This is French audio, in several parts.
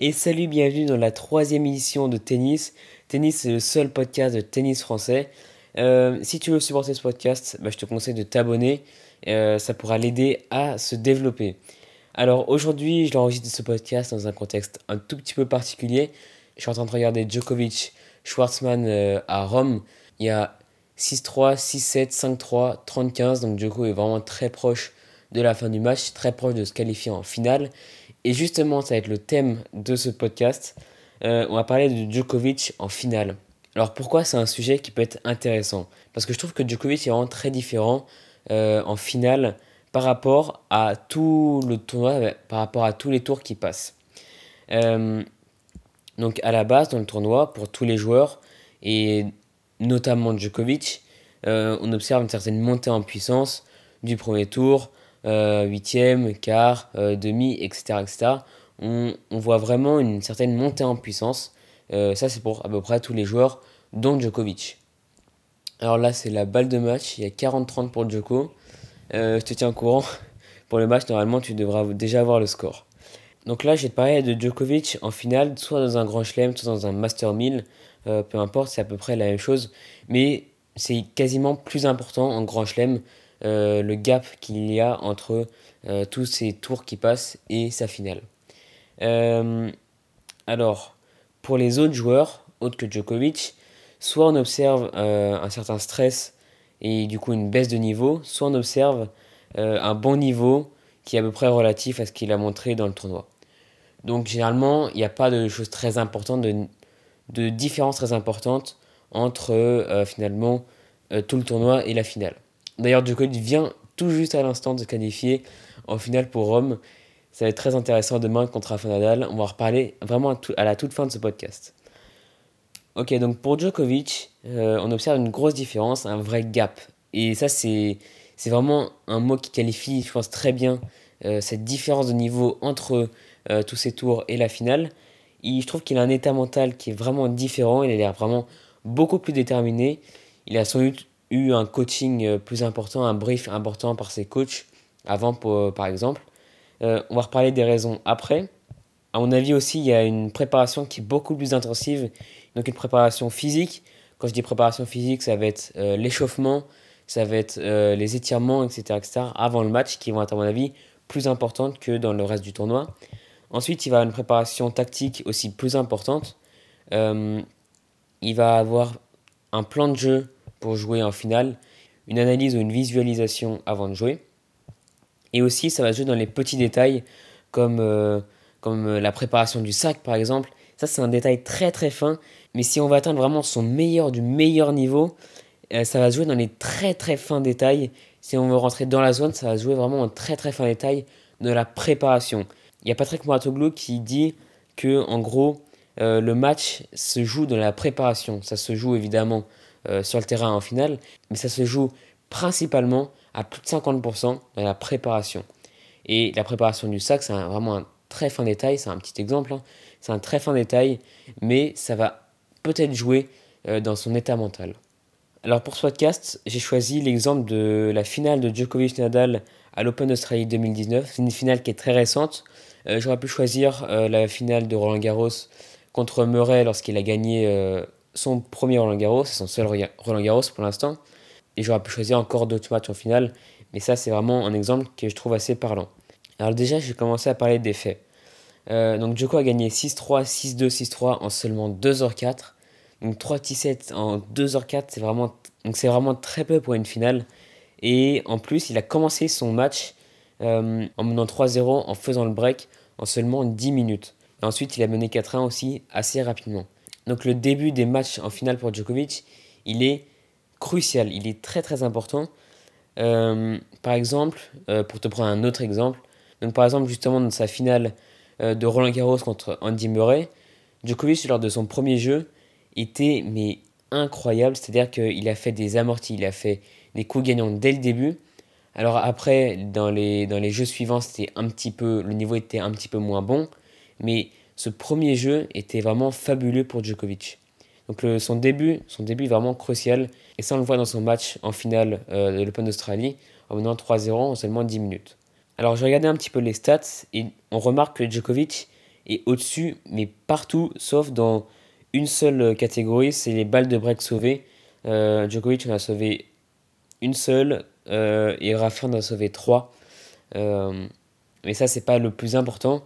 Et salut, bienvenue dans la troisième édition de Tennis. Tennis, c'est le seul podcast de tennis français. Euh, si tu veux supporter ce podcast, bah, je te conseille de t'abonner. Euh, ça pourra l'aider à se développer. Alors aujourd'hui, je l'enregistre ce podcast dans un contexte un tout petit peu particulier. Je suis en train de regarder Djokovic Schwartzman euh, à Rome. Il y a 6-3, 6-7, 5-3, 30-15. Donc Djoko est vraiment très proche de la fin du match, très proche de se qualifier en finale. Et justement, ça va être le thème de ce podcast. Euh, on va parler de Djokovic en finale. Alors pourquoi c'est un sujet qui peut être intéressant? Parce que je trouve que Djokovic est vraiment très différent euh, en finale par rapport à tout le tournoi, par rapport à tous les tours qui passent. Euh, donc à la base, dans le tournoi, pour tous les joueurs, et notamment Djokovic, on observe une certaine montée en puissance du premier tour huitième, quart, euh, demi, etc. etc. On, voit vraiment une certaine montée en puissance. Euh, ça, c'est pour à peu près tous les joueurs, dont Djokovic. Alors là, c'est la balle de match. Il y a 40-30 pour Djoko. je te tiens au courant. Pour le match, normalement, tu devras déjà avoir le score. Donc là, te parler de Djokovic en finale, soit dans un grand chelem, soit dans un Master 1000. peu importe, c'est à peu près la même chose. Mais c'est quasiment plus important en grand chelem euh, le gap qu'il y a entre euh, tous ces tours qui passent et sa finale. Euh, alors, pour les autres joueurs, autres que Djokovic, soit on observe un certain stress et du coup une baisse de niveau, soit on observe un bon niveau qui est à peu près relatif à ce qu'il a montré dans le tournoi. Donc généralement, il n'y a pas de choses très importantes, de, de différences très importantes entre finalement tout le tournoi et la finale. D'ailleurs, Djokovic vient tout juste à l'instant de se qualifier en finale pour Rome. Ça va être très intéressant demain contre Rafa Nadal. On va en reparler vraiment à, la toute fin de ce podcast. Ok, donc pour Djokovic, euh, on observe une grosse différence, un vrai gap. Et ça, c'est vraiment un mot qui qualifie, je pense, très bien euh, cette différence de niveau entre euh, tous ces tours et la finale. Et je trouve qu'il a un état mental qui est vraiment différent. Il a l'air vraiment beaucoup plus déterminé. Il a sans doute eu un coaching euh, plus important, un brief important par ses coachs avant, euh, par exemple. Euh, on va reparler des raisons après. À mon avis aussi, il y a une préparation qui est beaucoup plus intensive, donc une préparation physique. Quand je dis préparation physique, ça va être l'échauffement, ça va être les étirements, etc., etc., avant le match, qui vont être, à mon avis, plus importantes que dans le reste du tournoi. Ensuite, il va avoir une préparation tactique aussi plus importante. il va avoir un plan de jeu pour jouer en finale, une analyse ou une visualisation avant de jouer. Et aussi, ça va se jouer dans les petits détails, comme, euh, comme euh, la préparation du sac par exemple. Ça, c'est un détail très très fin, mais si on va atteindre vraiment son meilleur du meilleur niveau, euh, ça va jouer dans les très très fins détails. Si on veut rentrer dans la zone, ça va jouer vraiment en très très fin détail de la préparation. Il y a Patrick Mouratoglou qui dit que en gros, le match se joue dans la préparation. Ça se joue évidemment euh, sur le terrain en finale, mais ça se joue principalement à plus de 50% dans la préparation. Et la préparation du sac, c'est vraiment un très fin détail, c'est un petit exemple, hein. c'est un très fin détail, mais ça va peut-être jouer euh, dans son état mental. Alors pour ce podcast, j'ai choisi l'exemple de la finale de Djokovic-Nadal à l'Open d'Australie 2019. C'est une finale qui est très récente. Euh, j'aurais pu choisir la finale de Roland Garros contre Murray lorsqu'il a gagné son premier Roland Garros, c'est son seul Roland Garros pour l'instant. Et j'aurais pu choisir encore d'autres matchs en finale, mais ça c'est vraiment un exemple que je trouve assez parlant. Alors déjà, je vais commencer à parler des faits. Euh, donc Djoko a gagné 6-3, 6-2, 6-3 en seulement 2h04. Donc 3-17 en 2h04, c'est vraiment, vraiment très peu pour une finale. Et en plus, il a commencé son match euh, en menant 3-0 en faisant le break en seulement 10 minutes. Et ensuite, il a mené 4-1 aussi assez rapidement. Donc le début des matchs en finale pour Djokovic, il est crucial, il est très très important. Euh, par exemple, euh, pour te prendre un autre exemple, donc par exemple justement dans sa finale euh, de Roland Garros contre Andy Murray, Djokovic lors de son premier jeu était mais incroyable, c'est-à-dire qu'il a fait des amortis, il a fait des coups gagnants dès le début. Alors après, dans les, dans les jeux suivants, c'était un petit peu, le niveau était un petit peu moins bon, mais ce premier jeu était vraiment fabuleux pour Djokovic. Donc son début, son début est vraiment crucial. Et ça, on le voit dans son match en finale euh, de l'Open d'Australie, en menant 3-0 en seulement 10 minutes. Alors, j'ai regardé un petit peu les stats et on remarque que Djokovic est au-dessus, mais partout, sauf dans une seule catégorie, c'est les balles de break sauvées. Euh, Djokovic en a sauvé une seule euh, et Rafa en a sauvé trois. Mais ça, c'est pas le plus important.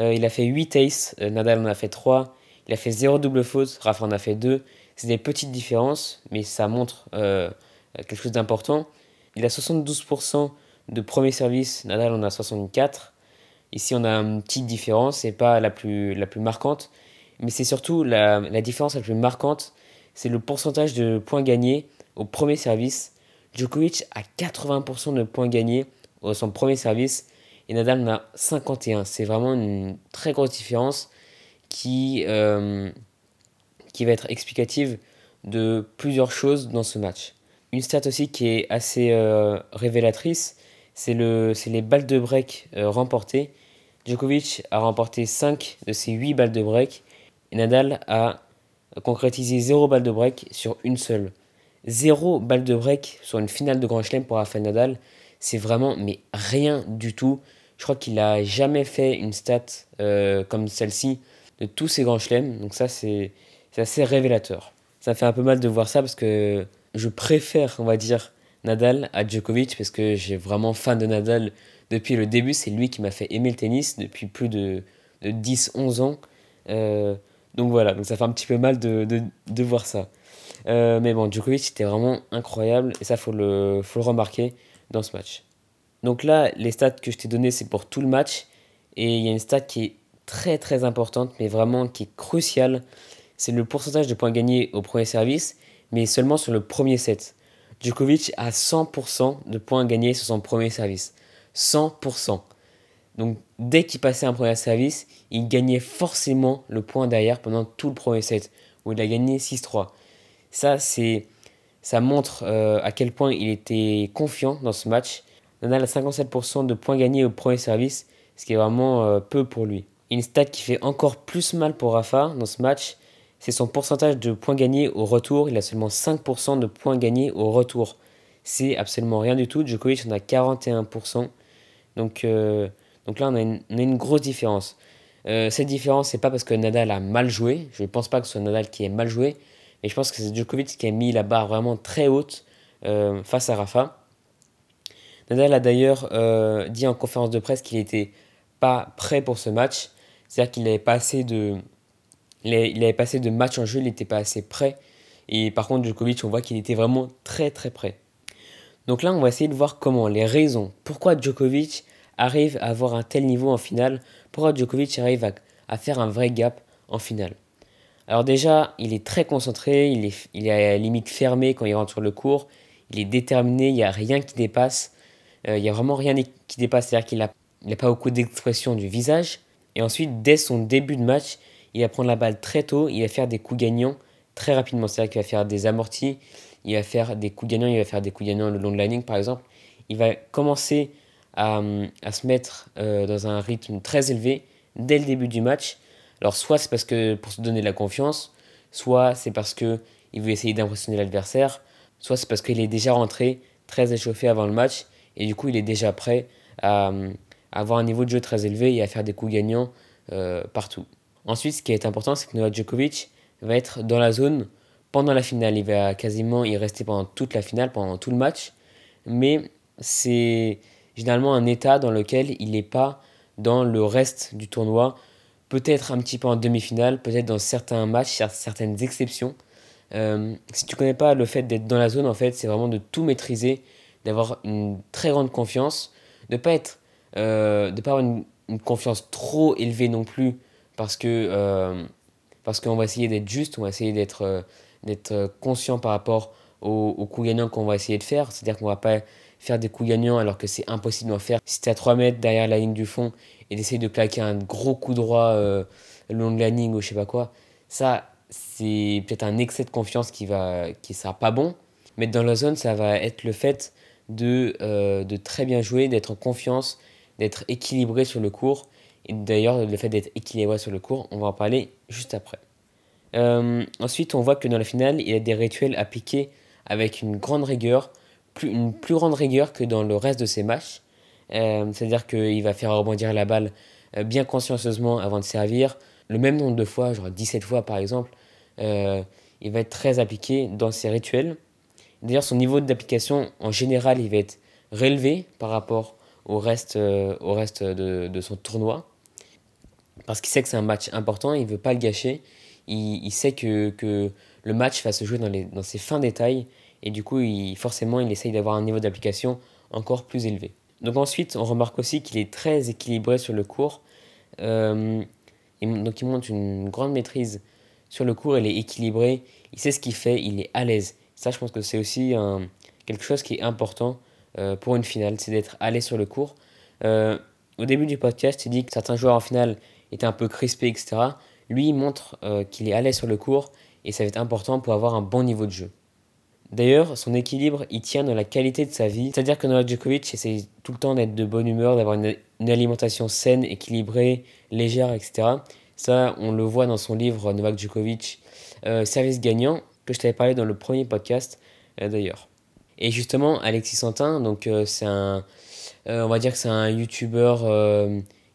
Il a fait 8 aces, Nadal en a fait 3. Il a fait 0 double faute, Rafa en a fait 2. C'est des petites différences, mais ça montre quelque chose d'important. Il a 72% de premier service, Nadal en a 64. Ici, on a une petite différence, c'est pas la plus, la plus marquante, mais c'est surtout la, la, différence la plus marquante, c'est le pourcentage de points gagnés au premier service. Djokovic a 80% de points gagnés au son premier service et Nadal en a 51. C'est vraiment une très grosse différence qui, euh, qui va être explicative de plusieurs choses dans ce match. Une stat aussi qui est assez euh, révélatrice, c'est le, les balles de break euh, remportées. Djokovic a remporté 5 de ses 8 balles de break et Nadal a concrétisé 0 balle de break sur une seule. 0 balle de break sur une finale de Grand Chelem pour Rafael Nadal, c'est vraiment mais rien du tout. Je crois qu'il n'a jamais fait une stat euh, comme celle-ci de tous ses Grands Chelems, donc ça c'est assez révélateur. Ça fait un peu mal de voir ça parce que je préfère, on va dire, Nadal à Djokovic parce que j'ai vraiment fan de Nadal depuis le début. C'est lui qui m'a fait aimer le tennis depuis plus de, 10-11 ans. Euh, donc voilà, donc ça fait un petit peu mal de, de, voir ça. Euh, mais bon, Djokovic c'était vraiment incroyable et ça faut le, faut le remarquer dans ce match. Donc là, les stats que je t'ai donné c'est pour tout le match et il y a une stat qui est très très importante mais vraiment qui est cruciale. C'est le pourcentage de points gagnés au premier service mais seulement sur le premier set. Djokovic a 100% de points gagnés sur son premier service. 100%. Donc dès qu'il passait un premier service, il gagnait forcément le point derrière pendant tout le premier set, où il a gagné 6-3. Ça, ça montre euh, à quel point il était confiant dans ce match. Nadal a 57% de points gagnés au premier service, ce qui est vraiment euh, peu pour lui. Une stat qui fait encore plus mal pour Rafa dans ce match, c'est son pourcentage de points gagnés au retour. Il a seulement 5% de points gagnés au retour. C'est absolument rien du tout. Djokovic en a 41%. Donc, euh, donc là, on a, une, grosse différence. Euh, cette différence, c'est pas parce que Nadal a mal joué. Je ne pense pas que ce soit Nadal qui ait mal joué. Mais je pense que c'est Djokovic qui a mis la barre vraiment très haute face à Rafa. Nadal a d'ailleurs dit en conférence de presse qu'il n'était pas prêt pour ce match. C'est-à-dire qu'il n'avait pas assez de, il avait passé de match en jeu, il n'était pas assez prêt. Et par contre, Djokovic, on voit qu'il était vraiment très très prêt. Donc là, on va essayer de voir comment, les raisons, pourquoi Djokovic arrive à avoir un tel niveau en finale, pourquoi Djokovic arrive à, faire un vrai gap en finale. Alors déjà, il est très concentré, il est, il est à la limite fermé quand il rentre sur le court, il est déterminé, il n'y a rien qui dépasse, euh, il n'y a vraiment rien qui dépasse, c'est-à-dire qu'il n'a a pas beaucoup d'expression du visage. Et ensuite, dès son début de match, il va prendre la balle très tôt, il va faire des coups gagnants très rapidement. C'est-à-dire qu'il va faire des amortis, il va faire des coups gagnants, il va faire des coups gagnants le long de la ligne par exemple. Il va commencer à, se mettre euh, dans un rythme très élevé dès le début du match. Alors soit c'est parce que pour se donner de la confiance, soit c'est parce que il veut essayer d'impressionner l'adversaire, soit c'est parce qu'il est déjà rentré très échauffé avant le match et du coup il est déjà prêt à, avoir un niveau de jeu très élevé et à faire des coups gagnants euh, partout. Ensuite, ce qui est important, c'est que Novak Djokovic va être dans la zone pendant la finale. Il va quasiment y rester pendant toute la finale, pendant tout le match. Mais c'est généralement un état dans lequel il n'est pas dans le reste du tournoi. Peut-être un petit peu en demi-finale, peut-être dans certains matchs, certaines exceptions. Euh, si tu connais pas le fait d'être dans la zone, en fait, c'est vraiment de tout maîtriser, d'avoir une très grande confiance, de pas être, euh, de pas avoir une, confiance trop élevée non plus parce que euh, parce qu'on va essayer d'être juste, on va essayer d'être euh, conscient par rapport aux, coups gagnants qu'on va essayer de faire. C'est-à-dire qu'on va pas faire des coups gagnants alors que c'est impossible d'en faire. Si tu à 3 mètres derrière la ligne du fond et d'essayer de plaquer un gros coup droit le long de la ligne ou je sais pas quoi, ça c'est peut-être un excès de confiance qui va qui sera pas bon. Mais dans la zone, ça va être le fait de, de très bien jouer, d'être en confiance, d'être équilibré sur le court et d'ailleurs, le fait d'être équilibré sur le cours, on va en parler juste après. Euh, ensuite, on voit que dans la finale, il y a des rituels appliqués avec une grande rigueur, plus, une plus grande rigueur que dans le reste de ses matchs. Euh, c'est-à-dire qu'il va faire rebondir la balle bien consciencieusement avant de servir, le même nombre de fois, genre 17 fois par exemple, il va être très appliqué dans ses rituels. D'ailleurs, son niveau d'application, en général, il va être relevé par rapport au reste, reste de, son tournoi parce qu'il sait que c'est un match important, il ne veut pas le gâcher. Il, sait que, le match va se jouer dans ses fins détails et du coup, il, forcément, il essaye d'avoir un niveau d'application encore plus élevé. Donc ensuite, on remarque aussi qu'il est très équilibré sur le cours. Euh, donc il montre une grande maîtrise sur le cours, il est équilibré, il sait ce qu'il fait, il est à l'aise. Ça, je pense que c'est aussi un, quelque chose qui est important euh, pour une finale, c'est d'être l'aise sur le cours. Euh, au début du podcast, il dit que certains joueurs en finale était un peu crispé, etc. Lui, il montre euh, qu'il est l'aise sur le court et ça va être important pour avoir un bon niveau de jeu. D'ailleurs, son équilibre, il tient dans la qualité de sa vie. C'est-à-dire que Novak Djokovic essaie tout le temps d'être de bonne humeur, d'avoir une, alimentation saine, équilibrée, légère, etc. Ça, on le voit dans son livre Novak Djokovic, euh, Service gagnant, que je t'avais parlé dans le premier podcast euh, d'ailleurs. Et justement, Alexis Santin, donc c'est un, on va dire que c'est un youtubeur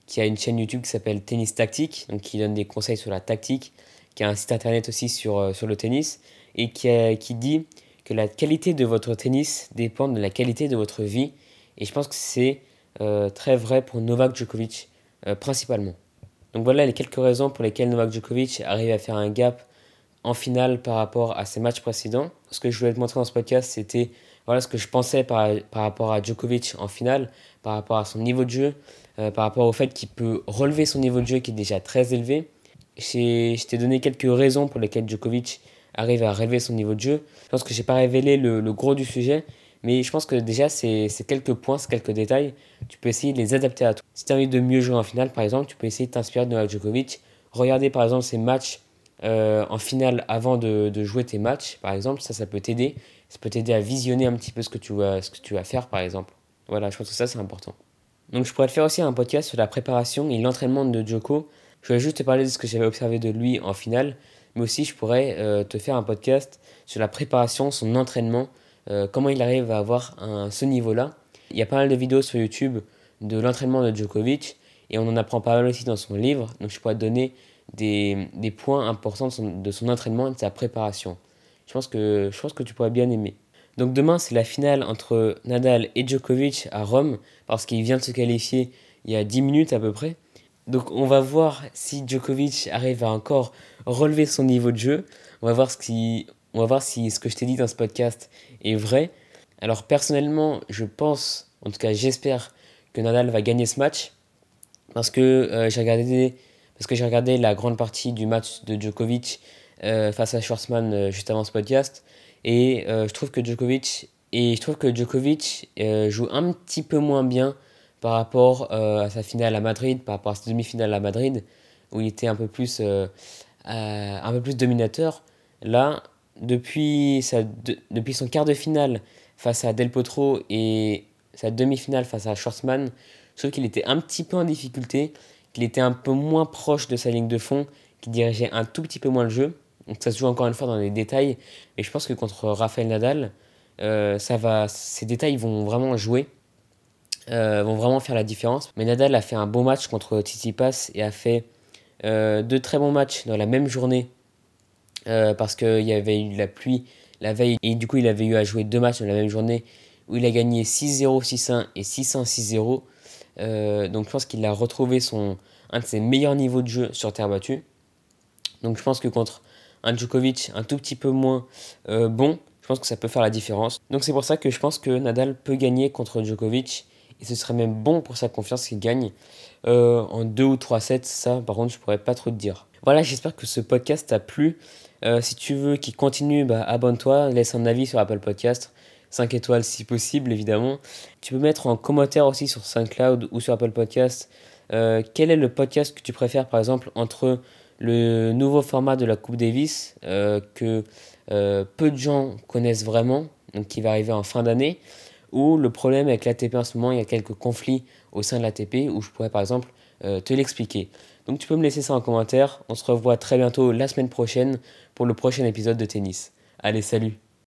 qui a une chaîne YouTube qui s'appelle Tennis Tactique, donc qui donne des conseils sur la tactique, qui a un site internet aussi sur, euh, sur le tennis, et qui, qui dit que la qualité de votre tennis dépend de la qualité de votre vie. Et je pense que c'est euh, très vrai pour Novak Djokovic, euh, principalement. Donc voilà les quelques raisons pour lesquelles Novak Djokovic arrive à faire un gap en finale par rapport à ses matchs précédents. Ce que je voulais te montrer dans ce podcast, c'était voilà ce que je pensais par, par rapport à Djokovic en finale, par rapport à son niveau de jeu, euh, par rapport au fait qu'il peut relever son niveau de jeu qui est déjà très élevé. Je t'ai donné quelques raisons pour lesquelles Djokovic arrive à relever son niveau de jeu. Je pense que je n'ai pas révélé le, gros du sujet, mais je pense que déjà, c'est quelques points, c'est quelques détails. Tu peux essayer de les adapter à toi. Si tu as envie de mieux jouer en finale, par exemple, tu peux essayer de t'inspirer de Djokovic. Regarder par exemple ses matchs euh, en finale avant de, jouer tes matchs, par exemple. Ça, ça peut t'aider. Ça peut t'aider à visionner un petit peu ce que tu vas, ce que tu vas faire, par exemple. Voilà, je pense que ça, c'est important. Donc je pourrais te faire aussi un podcast sur la préparation et l'entraînement de Joko. Je voulais juste te parler de ce que j'avais observé de lui en finale, mais aussi je pourrais euh, te faire un podcast sur la préparation, son entraînement, euh, comment il arrive à avoir ce niveau-là. Il y a pas mal de vidéos sur YouTube de l'entraînement de Djokovic et on en apprend pas mal aussi dans son livre, donc je pourrais te donner des, points importants de son, entraînement et de sa préparation. Je pense que, je pense que tu pourrais bien aimer. Donc demain, c'est la finale entre Nadal et Djokovic à Rome, parce qu'il vient de se qualifier il y a 10 minutes à peu près. Donc on va voir si Djokovic arrive à encore relever son niveau de jeu. On va voir, on va voir si ce que je t'ai dit dans ce podcast est vrai. Alors personnellement, je pense, en tout cas j'espère que Nadal va gagner ce match. Parce que euh, j'ai regardé, parce que j'ai regardé la grande partie du match de Djokovic euh, face à Schwarzman euh, juste avant ce podcast. Et euh, je trouve que Djokovic, et je trouve que Djokovic joue un petit peu moins bien par rapport à sa finale à Madrid, par rapport à sa demi-finale à Madrid, où il était un peu plus, un peu plus dominateur. Là, depuis, sa, depuis son quart de finale face à Del Potro et sa demi-finale face à Schwartzmann, je trouve qu'il était un petit peu en difficulté, qu'il était un peu moins proche de sa ligne de fond, qu'il dirigeait un tout petit peu moins le jeu. Donc ça se joue encore une fois dans les détails. Et je pense que contre Rafael Nadal, euh, ça va, ces détails vont vraiment jouer, euh, vont vraiment faire la différence. Mais Nadal a fait un bon match contre Tsitsipas et a fait euh, deux très bons matchs dans la même journée parce qu'il y avait eu la pluie la veille et du coup il avait eu à jouer deux matchs dans la même journée où il a gagné 6-0, 6-1 et 6-1, 6-0. Donc je pense qu'il a retrouvé son, un de ses meilleurs niveaux de jeu sur terre battue. Donc je pense que contre un Djokovic un tout petit peu moins euh, bon, je pense que ça peut faire la différence. Donc c'est pour ça que je pense que Nadal peut gagner contre Djokovic et ce serait même bon pour sa confiance qu'il gagne euh, en 2 ou 3 sets. Ça, par contre, je pourrais pas trop te dire. Voilà, j'espère que ce podcast t'a plu. Euh, si tu veux qu'il continue, bah, abonne-toi, laisse un avis sur Apple Podcast. 5 étoiles si possible, évidemment. Tu peux mettre en commentaire aussi sur SoundCloud ou sur Apple Podcast quel est le podcast que tu préfères, par exemple, entre le nouveau format de la Coupe Davis euh, que euh, peu de gens connaissent vraiment, donc qui va arriver en fin d'année, ou le problème avec l'ATP en ce moment, il y a quelques conflits au sein de l'ATP où je pourrais par exemple euh, te l'expliquer. Donc tu peux me laisser ça en commentaire. On se revoit très bientôt la semaine prochaine pour le prochain épisode de tennis. Allez, salut